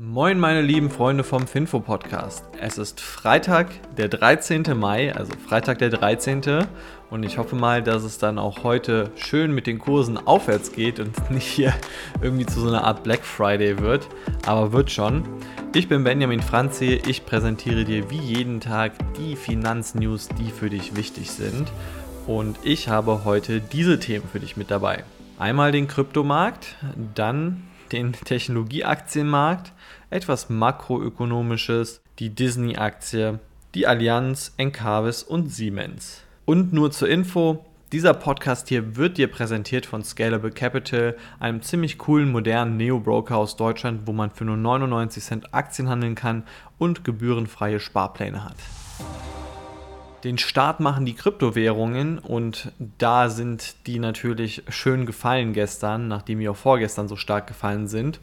Moin meine lieben Freunde vom Finfo Podcast. Es ist Freitag, der 13. Mai, also Freitag der 13. Und ich hoffe mal, dass es dann auch heute schön mit den Kursen aufwärts geht und nicht hier irgendwie zu so einer Art Black Friday wird. Aber wird schon. Ich bin Benjamin Franzi. Ich präsentiere dir wie jeden Tag die Finanznews, die für dich wichtig sind. Und ich habe heute diese Themen für dich mit dabei. Einmal den Kryptomarkt, dann den Technologieaktienmarkt, etwas makroökonomisches, die Disney-Aktie, die Allianz, Encarvis und Siemens. Und nur zur Info, dieser Podcast hier wird dir präsentiert von Scalable Capital, einem ziemlich coolen modernen Neo-Broker aus Deutschland, wo man für nur 99 Cent Aktien handeln kann und gebührenfreie Sparpläne hat. Den Start machen die Kryptowährungen und da sind die natürlich schön gefallen gestern, nachdem die auch vorgestern so stark gefallen sind.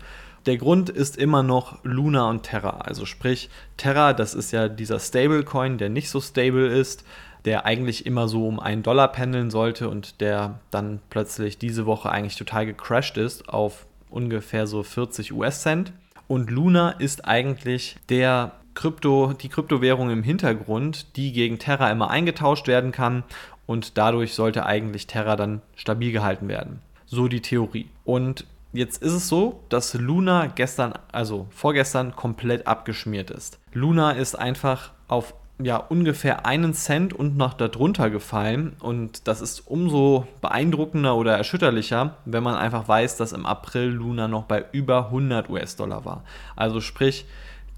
Der Grund ist immer noch Luna und Terra. Also sprich, Terra, das ist ja dieser Stablecoin, der nicht so stable ist, der eigentlich immer so um einen Dollar pendeln sollte und der dann plötzlich diese Woche eigentlich total gecrashed ist auf ungefähr so 40 US-Cent. Und Luna ist eigentlich der Krypto, die Kryptowährung im Hintergrund, die gegen Terra immer eingetauscht werden kann und dadurch sollte eigentlich Terra dann stabil gehalten werden. So die Theorie. Und jetzt ist es so, dass Luna gestern, also vorgestern, komplett abgeschmiert ist. Luna ist einfach auf ja, ungefähr einen Cent und noch darunter gefallen. Und das ist umso beeindruckender oder erschütterlicher, wenn man einfach weiß, dass im April Luna noch bei über 100 US-Dollar war. Also sprich,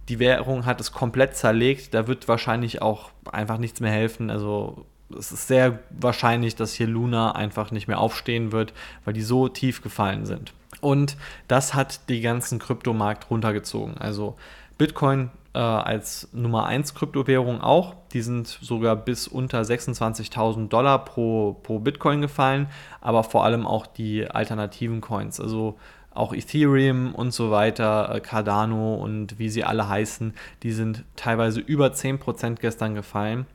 die Währung hat es komplett zerlegt. Da wird wahrscheinlich auch einfach nichts mehr helfen. Also es ist sehr wahrscheinlich, dass hier Luna einfach nicht mehr aufstehen wird, weil die so tief gefallen sind. Und das hat die ganzen Kryptomarkt runtergezogen. Also Bitcoin äh, als Nummer 1 Kryptowährung auch. Die sind sogar bis unter 26.000 Dollar pro, pro Bitcoin gefallen, aber vor allem auch die alternativen Coins. Also auch Ethereum und so weiter, äh, Cardano und wie sie alle heißen, die sind teilweise über 10% gestern gefallen.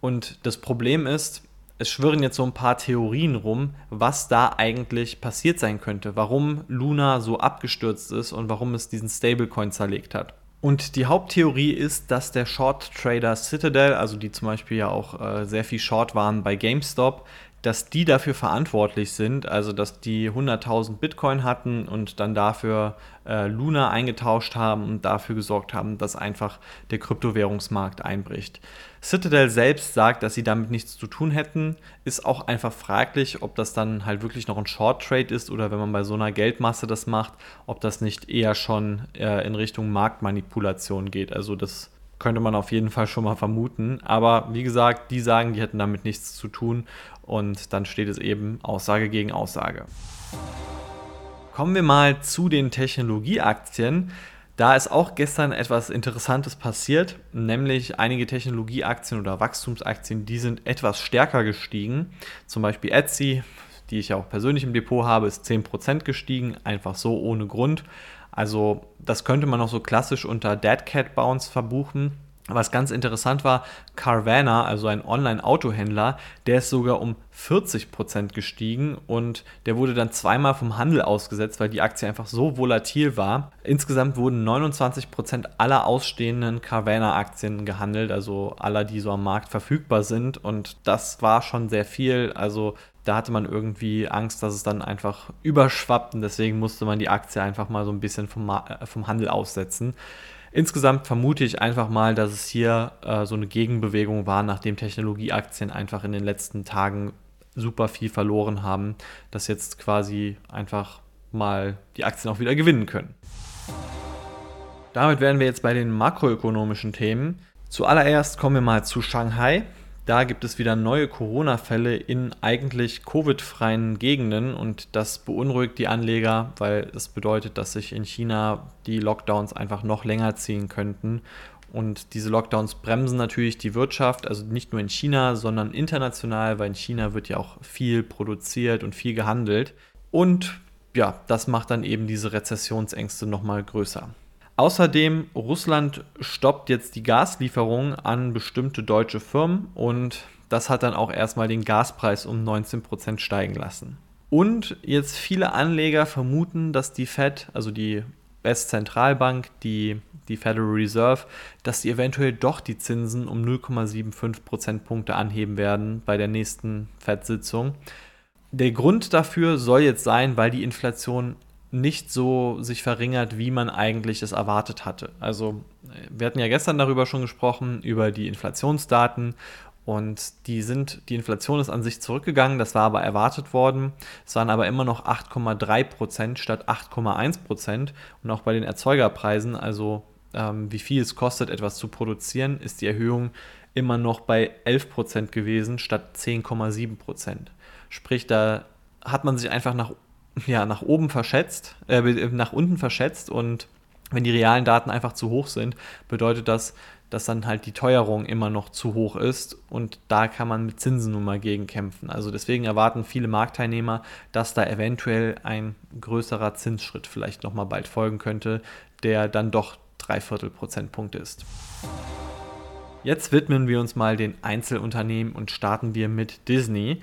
Und das Problem ist, es schwirren jetzt so ein paar Theorien rum, was da eigentlich passiert sein könnte, warum Luna so abgestürzt ist und warum es diesen Stablecoin zerlegt hat. Und die Haupttheorie ist, dass der Short Trader Citadel, also die zum Beispiel ja auch äh, sehr viel Short waren bei GameStop, dass die dafür verantwortlich sind, also dass die 100.000 Bitcoin hatten und dann dafür äh, Luna eingetauscht haben und dafür gesorgt haben, dass einfach der Kryptowährungsmarkt einbricht. Citadel selbst sagt, dass sie damit nichts zu tun hätten, ist auch einfach fraglich, ob das dann halt wirklich noch ein Short Trade ist oder wenn man bei so einer Geldmasse das macht, ob das nicht eher schon äh, in Richtung Marktmanipulation geht. Also das könnte man auf jeden Fall schon mal vermuten. Aber wie gesagt, die sagen, die hätten damit nichts zu tun und dann steht es eben Aussage gegen Aussage. Kommen wir mal zu den Technologieaktien. Da ist auch gestern etwas Interessantes passiert, nämlich einige Technologieaktien oder Wachstumsaktien, die sind etwas stärker gestiegen. Zum Beispiel Etsy, die ich ja auch persönlich im Depot habe, ist 10% gestiegen, einfach so ohne Grund. Also das könnte man noch so klassisch unter Dead Cat Bounce verbuchen. Was ganz interessant war, Carvana, also ein Online-Autohändler, der ist sogar um 40% gestiegen und der wurde dann zweimal vom Handel ausgesetzt, weil die Aktie einfach so volatil war. Insgesamt wurden 29% aller ausstehenden Carvana-Aktien gehandelt, also aller, die so am Markt verfügbar sind und das war schon sehr viel. Also da hatte man irgendwie Angst, dass es dann einfach überschwappt und deswegen musste man die Aktie einfach mal so ein bisschen vom, äh, vom Handel aussetzen. Insgesamt vermute ich einfach mal, dass es hier äh, so eine Gegenbewegung war, nachdem Technologieaktien einfach in den letzten Tagen super viel verloren haben, dass jetzt quasi einfach mal die Aktien auch wieder gewinnen können. Damit wären wir jetzt bei den makroökonomischen Themen. Zuallererst kommen wir mal zu Shanghai. Da gibt es wieder neue Corona-Fälle in eigentlich Covid-freien Gegenden und das beunruhigt die Anleger, weil es bedeutet, dass sich in China die Lockdowns einfach noch länger ziehen könnten. Und diese Lockdowns bremsen natürlich die Wirtschaft, also nicht nur in China, sondern international, weil in China wird ja auch viel produziert und viel gehandelt. Und ja, das macht dann eben diese Rezessionsängste nochmal größer. Außerdem, Russland stoppt jetzt die Gaslieferungen an bestimmte deutsche Firmen und das hat dann auch erstmal den Gaspreis um 19% steigen lassen. Und jetzt viele Anleger vermuten, dass die Fed, also die US-Zentralbank, die, die Federal Reserve, dass sie eventuell doch die Zinsen um 0,75 Prozentpunkte anheben werden bei der nächsten Fed-Sitzung. Der Grund dafür soll jetzt sein, weil die Inflation nicht so sich verringert, wie man eigentlich es erwartet hatte. Also wir hatten ja gestern darüber schon gesprochen, über die Inflationsdaten und die sind, die Inflation ist an sich zurückgegangen, das war aber erwartet worden. Es waren aber immer noch 8,3 Prozent statt 8,1 Prozent. Und auch bei den Erzeugerpreisen, also ähm, wie viel es kostet, etwas zu produzieren, ist die Erhöhung immer noch bei 11 Prozent gewesen statt 10,7 Prozent. Sprich, da hat man sich einfach nach, ja, nach oben verschätzt, äh, nach unten verschätzt und wenn die realen Daten einfach zu hoch sind, bedeutet das, dass dann halt die Teuerung immer noch zu hoch ist und da kann man mit Zinsen nun mal gegen kämpfen. Also deswegen erwarten viele Marktteilnehmer, dass da eventuell ein größerer Zinsschritt vielleicht nochmal bald folgen könnte, der dann doch dreiviertel Prozentpunkte ist. Jetzt widmen wir uns mal den Einzelunternehmen und starten wir mit Disney.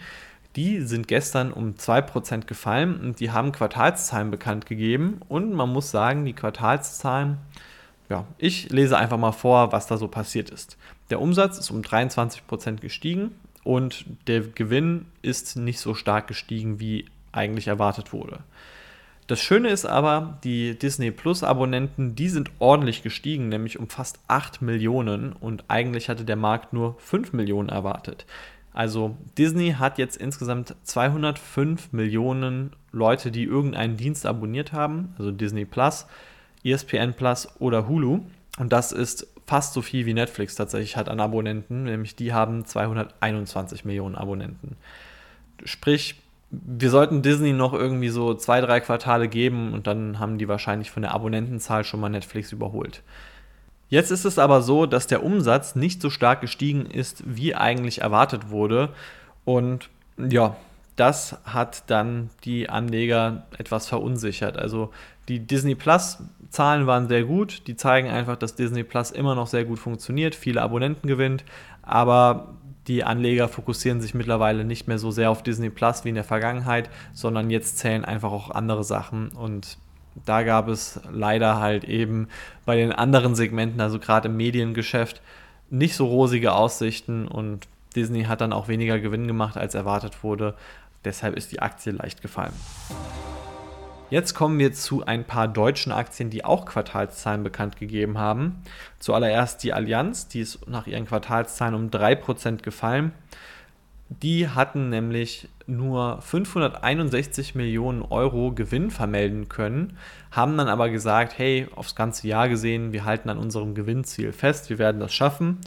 Die sind gestern um 2% gefallen und die haben Quartalszahlen bekannt gegeben und man muss sagen, die Quartalszahlen ja, ich lese einfach mal vor, was da so passiert ist. Der Umsatz ist um 23% gestiegen und der Gewinn ist nicht so stark gestiegen, wie eigentlich erwartet wurde. Das Schöne ist aber, die Disney Plus Abonnenten, die sind ordentlich gestiegen, nämlich um fast 8 Millionen und eigentlich hatte der Markt nur 5 Millionen erwartet. Also Disney hat jetzt insgesamt 205 Millionen Leute, die irgendeinen Dienst abonniert haben, also Disney Plus. ESPN Plus oder Hulu. Und das ist fast so viel wie Netflix tatsächlich hat an Abonnenten, nämlich die haben 221 Millionen Abonnenten. Sprich, wir sollten Disney noch irgendwie so zwei, drei Quartale geben und dann haben die wahrscheinlich von der Abonnentenzahl schon mal Netflix überholt. Jetzt ist es aber so, dass der Umsatz nicht so stark gestiegen ist, wie eigentlich erwartet wurde. Und ja, das hat dann die Anleger etwas verunsichert. Also die Disney Plus Zahlen waren sehr gut, die zeigen einfach, dass Disney Plus immer noch sehr gut funktioniert, viele Abonnenten gewinnt, aber die Anleger fokussieren sich mittlerweile nicht mehr so sehr auf Disney Plus wie in der Vergangenheit, sondern jetzt zählen einfach auch andere Sachen und da gab es leider halt eben bei den anderen Segmenten, also gerade im Mediengeschäft, nicht so rosige Aussichten und Disney hat dann auch weniger Gewinn gemacht, als erwartet wurde. Deshalb ist die Aktie leicht gefallen. Jetzt kommen wir zu ein paar deutschen Aktien, die auch Quartalszahlen bekannt gegeben haben. Zuallererst die Allianz, die ist nach ihren Quartalszahlen um 3% gefallen. Die hatten nämlich nur 561 Millionen Euro Gewinn vermelden können, haben dann aber gesagt, hey, aufs ganze Jahr gesehen, wir halten an unserem Gewinnziel fest, wir werden das schaffen.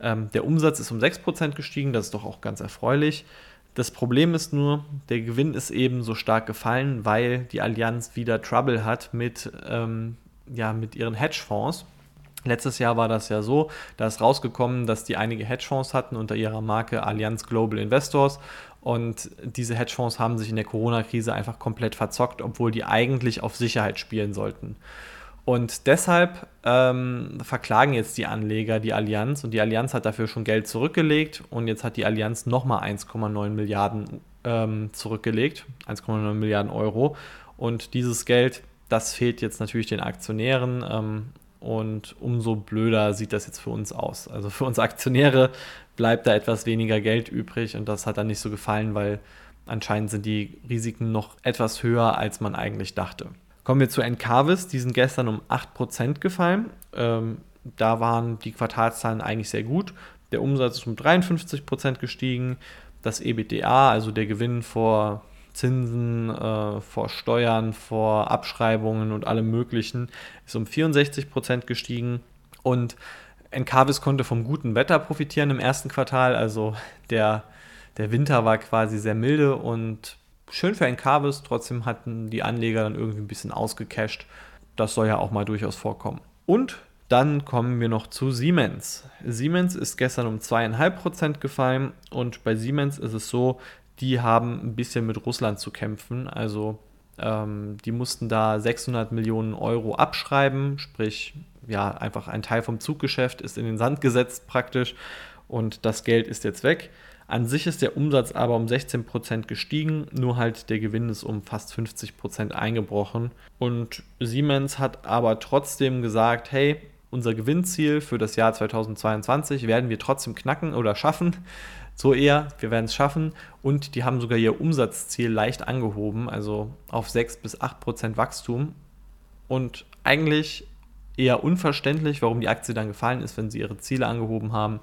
Ähm, der Umsatz ist um 6% gestiegen, das ist doch auch ganz erfreulich. Das Problem ist nur, der Gewinn ist eben so stark gefallen, weil die Allianz wieder Trouble hat mit, ähm, ja, mit ihren Hedgefonds. Letztes Jahr war das ja so, da ist rausgekommen, dass die einige Hedgefonds hatten unter ihrer Marke Allianz Global Investors. Und diese Hedgefonds haben sich in der Corona-Krise einfach komplett verzockt, obwohl die eigentlich auf Sicherheit spielen sollten. Und deshalb ähm, verklagen jetzt die Anleger die Allianz. Und die Allianz hat dafür schon Geld zurückgelegt. Und jetzt hat die Allianz nochmal 1,9 Milliarden ähm, zurückgelegt, 1,9 Milliarden Euro. Und dieses Geld, das fehlt jetzt natürlich den Aktionären. Ähm, und umso blöder sieht das jetzt für uns aus. Also für uns Aktionäre bleibt da etwas weniger Geld übrig und das hat dann nicht so gefallen, weil anscheinend sind die Risiken noch etwas höher, als man eigentlich dachte. Kommen wir zu Encarvis, die sind gestern um 8% gefallen. Ähm, da waren die Quartalszahlen eigentlich sehr gut. Der Umsatz ist um 53% gestiegen. Das EBITDA, also der Gewinn vor Zinsen, äh, vor Steuern, vor Abschreibungen und allem Möglichen, ist um 64% gestiegen. Und Encarvis konnte vom guten Wetter profitieren im ersten Quartal. Also der, der Winter war quasi sehr milde und schön für Encarvis, trotzdem hatten die Anleger dann irgendwie ein bisschen ausgecasht. Das soll ja auch mal durchaus vorkommen. Und dann kommen wir noch zu Siemens. Siemens ist gestern um 2,5% gefallen und bei Siemens ist es so, die haben ein bisschen mit Russland zu kämpfen. Also ähm, die mussten da 600 Millionen Euro abschreiben, sprich ja einfach ein Teil vom Zuggeschäft ist in den Sand gesetzt praktisch und das Geld ist jetzt weg. An sich ist der Umsatz aber um 16% gestiegen, nur halt der Gewinn ist um fast 50% eingebrochen. Und Siemens hat aber trotzdem gesagt, hey, unser Gewinnziel für das Jahr 2022 werden wir trotzdem knacken oder schaffen. So eher, wir werden es schaffen. Und die haben sogar ihr Umsatzziel leicht angehoben, also auf 6 bis 8 Prozent Wachstum. Und eigentlich eher unverständlich, warum die Aktie dann gefallen ist, wenn sie ihre Ziele angehoben haben.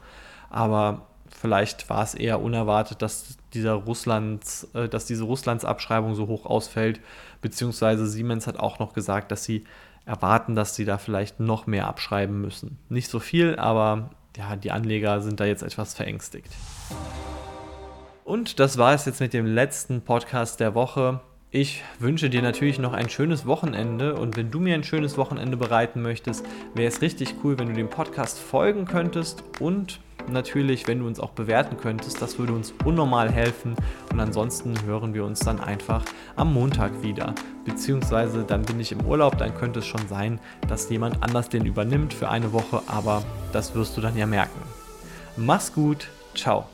Aber vielleicht war es eher unerwartet, dass, dieser Russlands, äh, dass diese Russlands-Abschreibung so hoch ausfällt. Beziehungsweise Siemens hat auch noch gesagt, dass sie erwarten, dass sie da vielleicht noch mehr abschreiben müssen. Nicht so viel, aber ja, die Anleger sind da jetzt etwas verängstigt. Und das war es jetzt mit dem letzten Podcast der Woche. Ich wünsche dir natürlich noch ein schönes Wochenende und wenn du mir ein schönes Wochenende bereiten möchtest, wäre es richtig cool, wenn du dem Podcast folgen könntest und natürlich, wenn du uns auch bewerten könntest. Das würde uns unnormal helfen. Und ansonsten hören wir uns dann einfach am Montag wieder. Beziehungsweise dann bin ich im Urlaub, dann könnte es schon sein, dass jemand anders den übernimmt für eine Woche, aber das wirst du dann ja merken. Mach's gut, ciao.